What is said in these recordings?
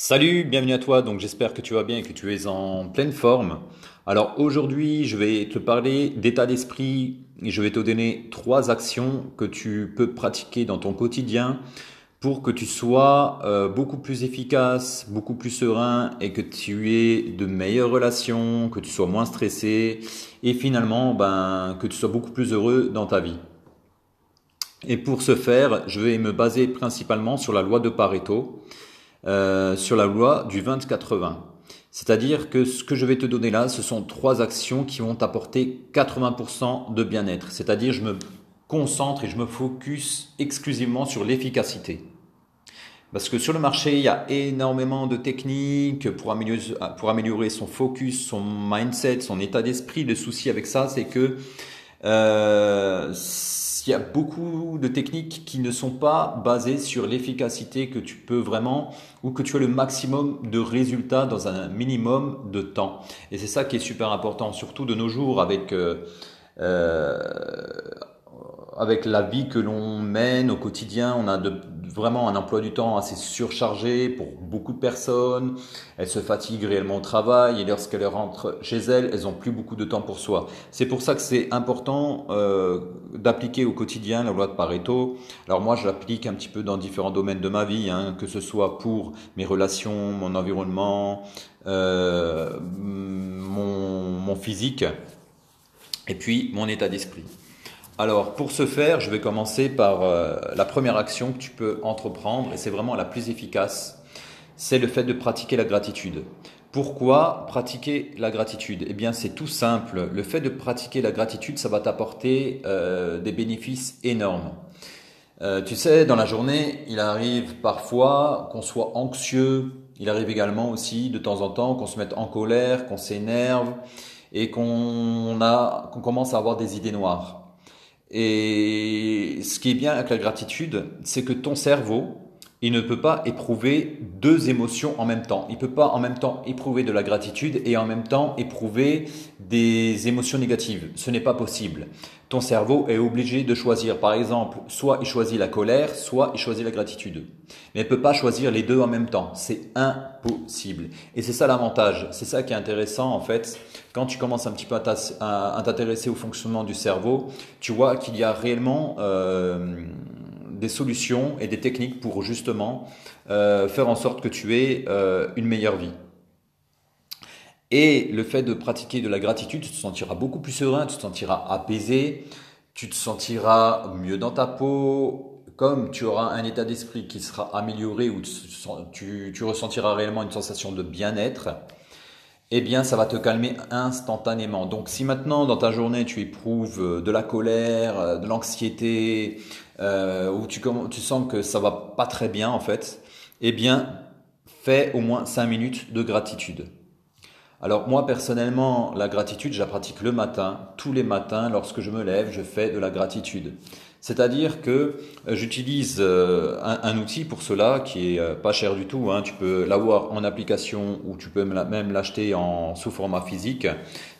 Salut, bienvenue à toi. Donc j'espère que tu vas bien et que tu es en pleine forme. Alors aujourd'hui, je vais te parler d'état d'esprit et je vais te donner trois actions que tu peux pratiquer dans ton quotidien pour que tu sois euh, beaucoup plus efficace, beaucoup plus serein et que tu aies de meilleures relations, que tu sois moins stressé et finalement ben, que tu sois beaucoup plus heureux dans ta vie. Et pour ce faire, je vais me baser principalement sur la loi de Pareto. Euh, sur la loi du 20-80. C'est-à-dire que ce que je vais te donner là, ce sont trois actions qui vont t'apporter 80% de bien-être. C'est-à-dire je me concentre et je me focus exclusivement sur l'efficacité. Parce que sur le marché, il y a énormément de techniques pour améliorer, pour améliorer son focus, son mindset, son état d'esprit. Le souci avec ça, c'est que euh, il y a beaucoup de techniques qui ne sont pas basées sur l'efficacité que tu peux vraiment ou que tu as le maximum de résultats dans un minimum de temps. Et c'est ça qui est super important, surtout de nos jours avec euh, euh, avec la vie que l'on mène au quotidien, on a de, vraiment un emploi du temps assez surchargé pour beaucoup de personnes. Elles se fatiguent réellement au travail et lorsqu'elles rentrent chez elles, elles ont plus beaucoup de temps pour soi. C'est pour ça que c'est important euh, d'appliquer au quotidien la loi de Pareto. Alors moi, je l'applique un petit peu dans différents domaines de ma vie, hein, que ce soit pour mes relations, mon environnement, euh, mon physique et puis mon état d'esprit. Alors, pour ce faire, je vais commencer par euh, la première action que tu peux entreprendre, et c'est vraiment la plus efficace, c'est le fait de pratiquer la gratitude. Pourquoi pratiquer la gratitude? Eh bien, c'est tout simple. Le fait de pratiquer la gratitude, ça va t'apporter euh, des bénéfices énormes. Euh, tu sais, dans la journée, il arrive parfois qu'on soit anxieux. Il arrive également aussi de temps en temps qu'on se mette en colère, qu'on s'énerve et qu'on commence à avoir des idées noires. Et ce qui est bien avec la gratitude, c'est que ton cerveau, il ne peut pas éprouver deux émotions en même temps. Il ne peut pas en même temps éprouver de la gratitude et en même temps éprouver des émotions négatives. Ce n'est pas possible. Ton cerveau est obligé de choisir. Par exemple, soit il choisit la colère, soit il choisit la gratitude. Mais il ne peut pas choisir les deux en même temps. C'est impossible. Et c'est ça l'avantage. C'est ça qui est intéressant en fait. Quand tu commences un petit peu à t'intéresser au fonctionnement du cerveau, tu vois qu'il y a réellement... Euh, des solutions et des techniques pour justement euh, faire en sorte que tu aies euh, une meilleure vie. Et le fait de pratiquer de la gratitude, tu te sentiras beaucoup plus serein, tu te sentiras apaisé, tu te sentiras mieux dans ta peau, comme tu auras un état d'esprit qui sera amélioré ou tu, ressentiras réellement une sensation de bien-être, eh bien, ça va te calmer instantanément. Donc, si maintenant dans ta journée tu éprouves euh, de la colère, euh, de l'anxiété, euh, ou tu, tu sens que ça va pas très bien en fait, eh bien, fais au moins 5 minutes de gratitude. Alors moi personnellement, la gratitude, je la pratique le matin. Tous les matins, lorsque je me lève, je fais de la gratitude. C'est-à-dire que euh, j'utilise euh, un, outil pour cela qui est euh, pas cher du tout. Hein. Tu peux l'avoir en application ou tu peux même l'acheter en sous format physique.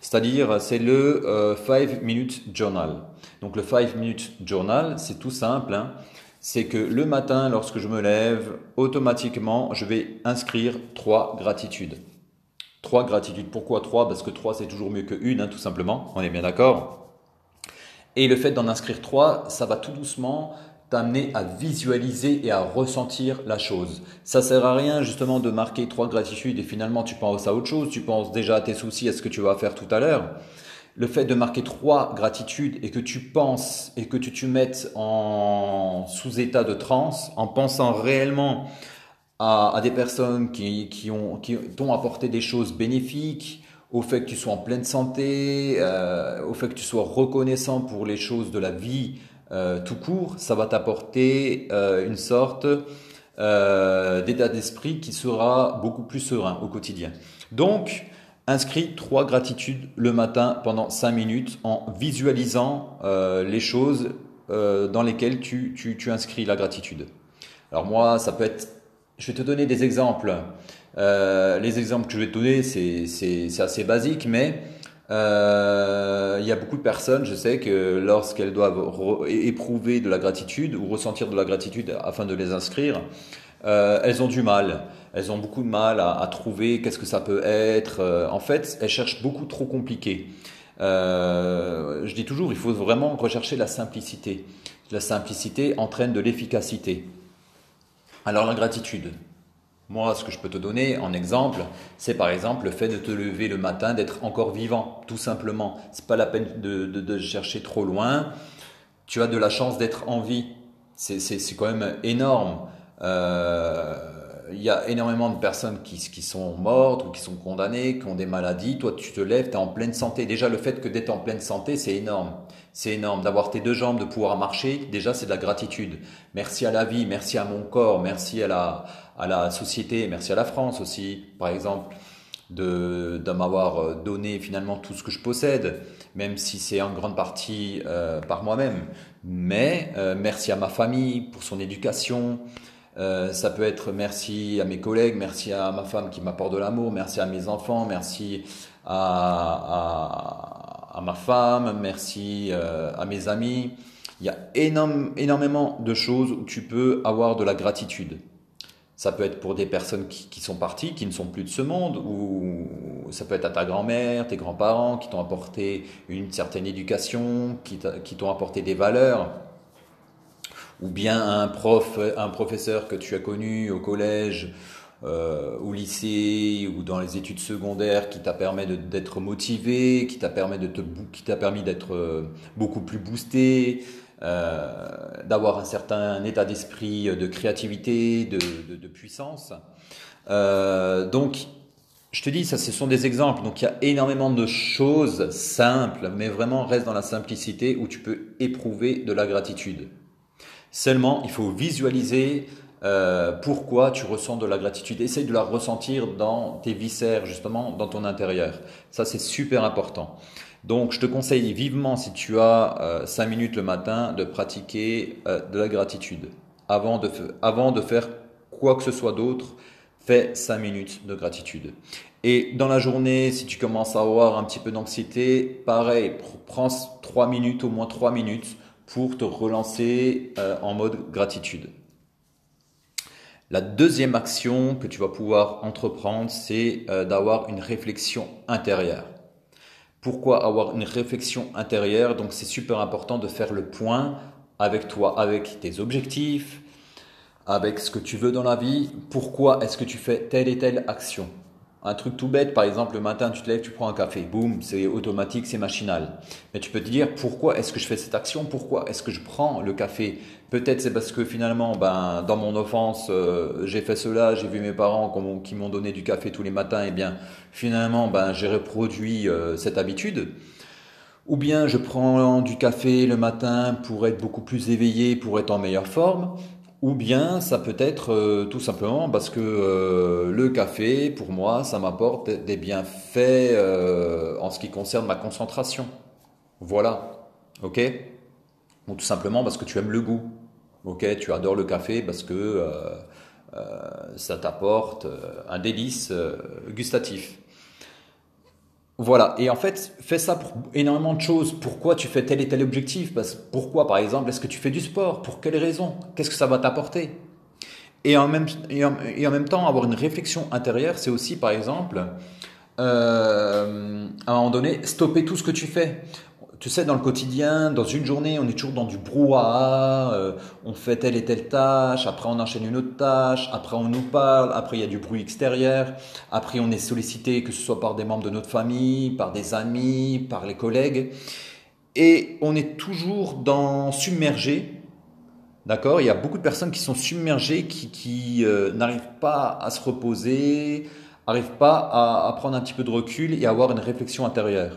C'est-à-dire c'est le 5 minute journal. Donc le 5 minute journal, c'est tout simple. Hein. C'est que le matin, lorsque je me lève, automatiquement, je vais inscrire trois gratitudes. Trois gratitudes. Pourquoi trois? Parce que trois, c'est toujours mieux que une, hein, tout simplement. On est bien d'accord? Et le fait d'en inscrire trois, ça va tout doucement t'amener à visualiser et à ressentir la chose. Ça sert à rien justement de marquer trois gratitudes et finalement tu penses à autre chose, tu penses déjà à tes soucis, à ce que tu vas faire tout à l'heure. Le fait de marquer trois gratitudes et que tu penses et que tu te mettes en sous état de transe, en pensant réellement à, des personnes qui, qui ont qui t'ont apporté des choses bénéfiques, au fait que tu sois en pleine santé, euh, au fait que tu sois reconnaissant pour les choses de la vie euh, tout court, ça va t'apporter euh, une sorte d'état d'esprit qui sera beaucoup plus serein au quotidien. Donc, inscris trois gratitudes le matin pendant cinq minutes en visualisant les choses dans lesquelles tu, tu inscris la gratitude. Alors moi, ça peut être, je vais te donner des exemples. Euh, les exemples que je vais te donner, c'est assez basique, mais euh, il y a beaucoup de personnes, je sais que lorsqu'elles doivent éprouver de la gratitude ou ressentir de la gratitude afin de les inscrire, euh, elles ont du mal. elles ont beaucoup de mal à, trouver qu'est-ce que ça peut être. En fait, elles cherchent beaucoup trop compliqué. Je dis toujours, il faut vraiment rechercher la simplicité. La simplicité entraîne de l'efficacité. Alors la gratitude. Moi, ce que je peux te donner en exemple, c'est par exemple le fait de te lever le matin, d'être encore vivant, tout simplement. C'est pas la peine de, chercher trop loin. Tu as de la chance d'être en vie. C'est quand même énorme. Euh, il y a énormément de personnes qui, qui, sont mortes ou qui sont condamnées, qui ont des maladies. Toi, tu te lèves, tu es en pleine santé. Déjà, le fait que d'être en pleine santé, c'est énorme. C'est énorme. D'avoir tes deux jambes, de pouvoir marcher, déjà, c'est de la gratitude. Merci à la vie, merci à mon corps, merci à la, à la société, merci à la France aussi, par exemple, de, m'avoir donné finalement tout ce que je possède, même si c'est en grande partie euh, par moi-même. Mais euh, merci à ma famille pour son éducation. Euh, ça peut être merci à mes collègues, merci à ma femme qui m'apporte de l'amour, merci à mes enfants, merci à, ma femme, merci euh, à mes amis. Il y a énormément de choses où tu peux avoir de la gratitude. Ça peut être pour des personnes qui, sont parties, qui ne sont plus de ce monde, ou ça peut être à ta grand-mère, tes grands-parents qui t'ont apporté une certaine éducation, qui t'ont apporté des valeurs ou bien un prof, un professeur que tu as connu au collège, euh, au lycée ou dans les études secondaires qui t'a permis d'être motivé, qui t'a permis de te, qui t'a permis d'être euh, beaucoup plus boosté, euh, d'avoir un certain état d'esprit de créativité, de, de, de puissance. Euh, donc, je te dis, ça, ce sont des exemples. Donc, il y a énormément de choses simples, mais vraiment reste dans la simplicité où tu peux éprouver de la gratitude. Seulement, il faut visualiser euh, pourquoi tu ressens de la gratitude. Essaye de la ressentir dans tes viscères, justement, dans ton intérieur. Ça, c'est super important. Donc, je te conseille vivement, si tu as 5 euh, minutes le matin, de pratiquer euh, de la gratitude. Avant de, avant de faire quoi que ce soit d'autre, fais 5 minutes de gratitude. Et dans la journée, si tu commences à avoir un petit peu d'anxiété, pareil, prends 3 minutes, au moins 3 minutes pour te relancer euh, en mode gratitude. La deuxième action que tu vas pouvoir entreprendre, c'est euh, d'avoir une réflexion intérieure. Pourquoi avoir une réflexion intérieure? Donc c'est super important de faire le point avec toi, avec tes objectifs, avec ce que tu veux dans la vie. Pourquoi est-ce que tu fais telle et telle action? Un truc tout bête, par exemple, le matin, tu te lèves, tu prends un café, boum, c'est automatique, c'est machinal. Mais tu peux te dire, pourquoi est-ce que je fais cette action? Pourquoi est-ce que je prends le café? Peut-être c'est parce que finalement, ben, dans mon enfance, euh, j'ai fait cela, j'ai vu mes parents qui m'ont donné du café tous les matins, et bien finalement, ben, j'ai reproduit euh, cette habitude. Ou bien je prends du café le matin pour être beaucoup plus éveillé, pour être en meilleure forme. Ou bien ça peut être euh, tout simplement parce que euh, le café, pour moi, ça m'apporte des bienfaits euh, en ce qui concerne ma concentration. Voilà. Ok? Ou tout simplement parce que tu aimes le goût. Ok? Tu adores le café parce que ça t'apporte un délice gustatif. Voilà, et en fait, fais ça pour énormément de choses. Pourquoi tu fais tel et tel objectif? Pourquoi, par exemple, est-ce que tu fais du sport? Pour quelles raisons Qu'est-ce que ça va t'apporter? Et en, même, et, en, même temps, avoir une réflexion intérieure, c'est aussi, par exemple, euh, à un moment donné, stopper tout ce que tu fais tu sais, dans le quotidien, dans une journée, on est toujours dans du brouhaha, euh, on fait telle et telle tâche, après on enchaîne une autre tâche, après on nous parle, après il y a du bruit extérieur, après on est sollicité, que ce soit par des membres de notre famille, par des amis, par les collègues, et on est toujours dans submergé. D'accord? Il y a beaucoup de personnes qui sont submergées, qui, euh, n'arrivent pas à se reposer, n'arrivent pas à, à prendre un petit peu de recul et à avoir une réflexion intérieure.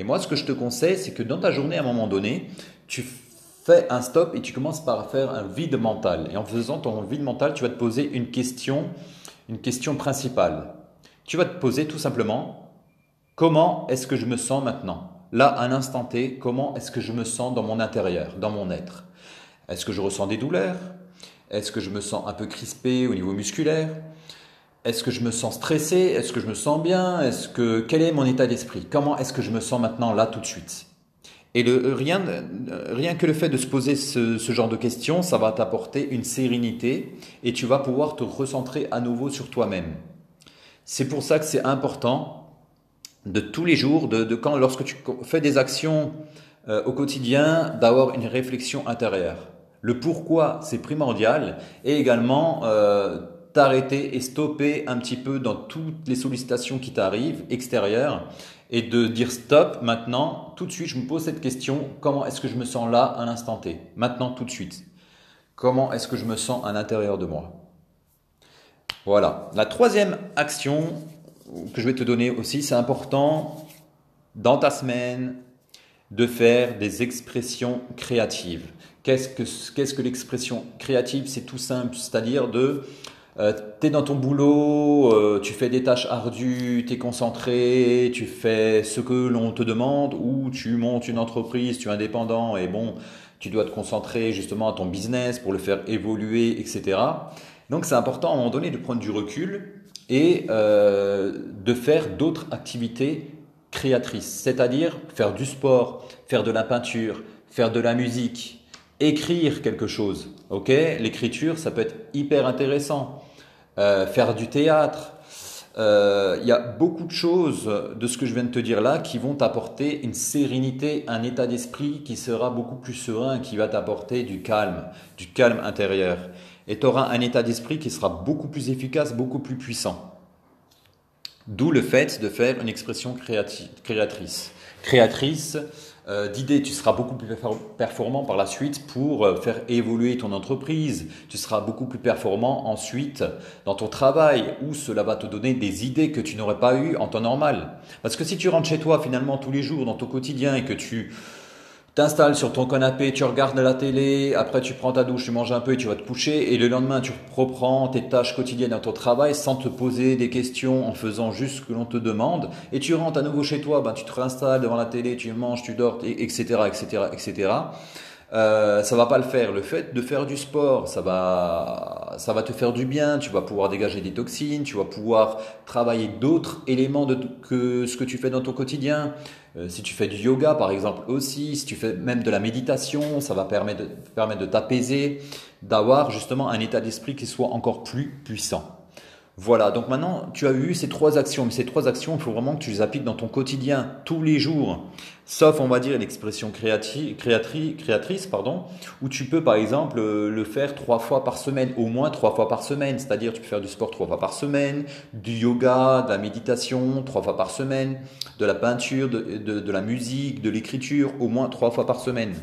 Et moi, ce que je te conseille, c'est que dans ta journée, à un moment donné, tu fais un stop et tu commences par faire un vide mental. Et en faisant ton vide mental, tu vas te poser une question, une question principale. Tu vas te poser tout simplement, comment est-ce que je me sens maintenant? Là, à un instant T, comment est-ce que je me sens dans mon intérieur, dans mon être? Est-ce que je ressens des douleurs? Est-ce que je me sens un peu crispé au niveau musculaire? Est-ce que je me sens stressé? Est-ce que je me sens bien? Est-ce que quel est mon état d'esprit? Comment est-ce que je me sens maintenant là tout de suite? Et le, rien, rien que le fait de se poser ce, genre de questions, ça va t'apporter une sérénité et tu vas pouvoir te recentrer à nouveau sur toi-même. C'est pour ça que c'est important de tous les jours, de, quand, lorsque tu fais des actions euh, au quotidien, d'avoir une réflexion intérieure. Le pourquoi, c'est primordial, et également euh, t'arrêter et stopper un petit peu dans toutes les sollicitations qui t'arrivent extérieures et de dire stop maintenant, tout de suite, je me pose cette question, comment est-ce que je me sens là à l'instant T? Maintenant, tout de suite. Comment est-ce que je me sens à l'intérieur de moi? Voilà. La troisième action que je vais te donner aussi, c'est important dans ta semaine de faire des expressions créatives. Qu'est-ce que, qu'est-ce que l'expression créative? C'est tout simple, c'est-à-dire de euh, tu es dans ton boulot, euh, tu fais des tâches ardues, tu es concentré, tu fais ce que l'on te demande, ou tu montes une entreprise, tu es indépendant et bon, tu dois te concentrer justement à ton business pour le faire évoluer, etc. Donc c'est important à un moment donné de prendre du recul et euh, de faire d'autres activités créatrices, c'est-à-dire faire du sport, faire de la peinture, faire de la musique, écrire quelque chose. Ok, l'écriture, ça peut être hyper intéressant. Euh, faire du théâtre. Euh, il y a beaucoup de choses de ce que je viens de te dire là qui vont t'apporter une sérénité, un état d'esprit qui sera beaucoup plus serein, qui va t'apporter du calme, du calme intérieur. Et tu auras un état d'esprit qui sera beaucoup plus efficace, beaucoup plus puissant. D'où le fait de faire une expression créatrice. Créatrice, euh, d'idées, tu seras beaucoup plus performant par la suite pour euh, faire évoluer ton entreprise. Tu seras beaucoup plus performant ensuite dans ton travail où cela va te donner des idées que tu n'aurais pas eues en temps normal. Parce que si tu rentres chez toi finalement tous les jours dans ton quotidien et que tu t'installes sur ton canapé, tu regardes la télé, après tu prends ta douche, tu manges un peu et tu vas te coucher, et le lendemain tu reprends tes tâches quotidiennes dans ton travail sans te poser des questions, en faisant juste ce que l'on te demande, et tu rentres à nouveau chez toi, ben, tu te réinstalles devant la télé, tu manges, tu dors, etc., etc., etc. Euh, ça va pas le faire. Le fait de faire du sport, ça va, ça va te faire du bien. Tu vas pouvoir dégager des toxines. Tu vas pouvoir travailler d'autres éléments de, que ce que tu fais dans ton quotidien. Euh, si tu fais du yoga, par exemple, aussi, si tu fais même de la méditation, ça va permettre de, permettre de t'apaiser, d'avoir justement un état d'esprit qui soit encore plus puissant. Voilà, donc maintenant tu as eu ces trois actions, mais ces trois actions, il faut vraiment que tu les appliques dans ton quotidien, tous les jours, sauf on va dire l'expression créatrice, créatrice, pardon, où tu peux par exemple le faire trois fois par semaine, au moins trois fois par semaine, c'est-à-dire tu peux faire du sport trois fois par semaine, du yoga, de la méditation trois fois par semaine, de la peinture, de, la musique, de l'écriture, au moins trois fois par semaine.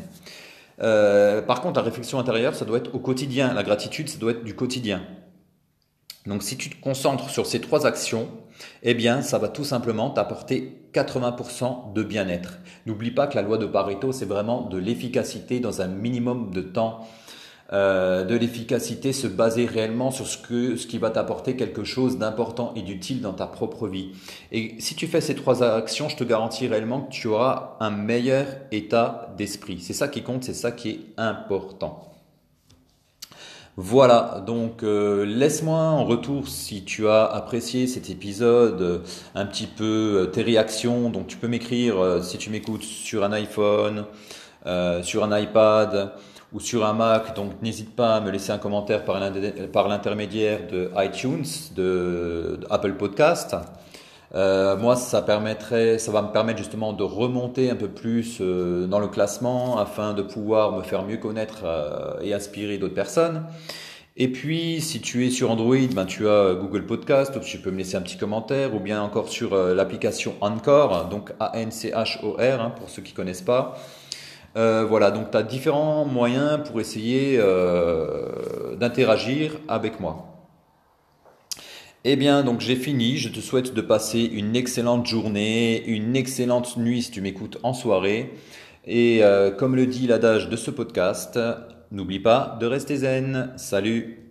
Euh, par contre, la réflexion intérieure, ça doit être au quotidien. La gratitude, ça doit être du quotidien. Donc si tu te concentres sur ces trois actions, eh bien ça va tout simplement t'apporter 80% de bien-être. N'oublie pas que la loi de Pareto, c'est vraiment de l'efficacité dans un minimum de temps. Euh, de l'efficacité, se baser réellement sur ce, que, ce qui va t'apporter quelque chose d'important et d'utile dans ta propre vie. Et si tu fais ces trois actions, je te garantis réellement que tu auras un meilleur état d'esprit. C'est ça qui compte, c'est ça qui est important. Voilà, donc euh, laisse-moi en retour si tu as apprécié cet épisode, euh, un petit peu euh, tes réactions. Donc tu peux m'écrire si tu m'écoutes sur un iPhone, sur un iPad ou sur un Mac. Donc n'hésite pas à me laisser un commentaire par l'intermédiaire de iTunes, de, Apple Podcast. Moi, ça permettrait, ça va me permettre justement de remonter un peu plus dans le classement afin de pouvoir me faire mieux connaître et inspirer d'autres personnes. Et puis, si tu es sur Android, ben, tu as Google Podcast, où tu peux me laisser un petit commentaire, ou bien encore sur euh, l'application Anchor, donc A-N-C-H-O-R, hein, pour ceux qui connaissent pas. Euh, voilà, donc tu as différents moyens pour essayer euh, d'interagir avec moi. Eh bien, donc j'ai fini. Je te souhaite de passer une excellente journée, une excellente nuit si tu m'écoutes en soirée. Et comme le dit l'adage de ce podcast, N'oublie pas de rester zen. Salut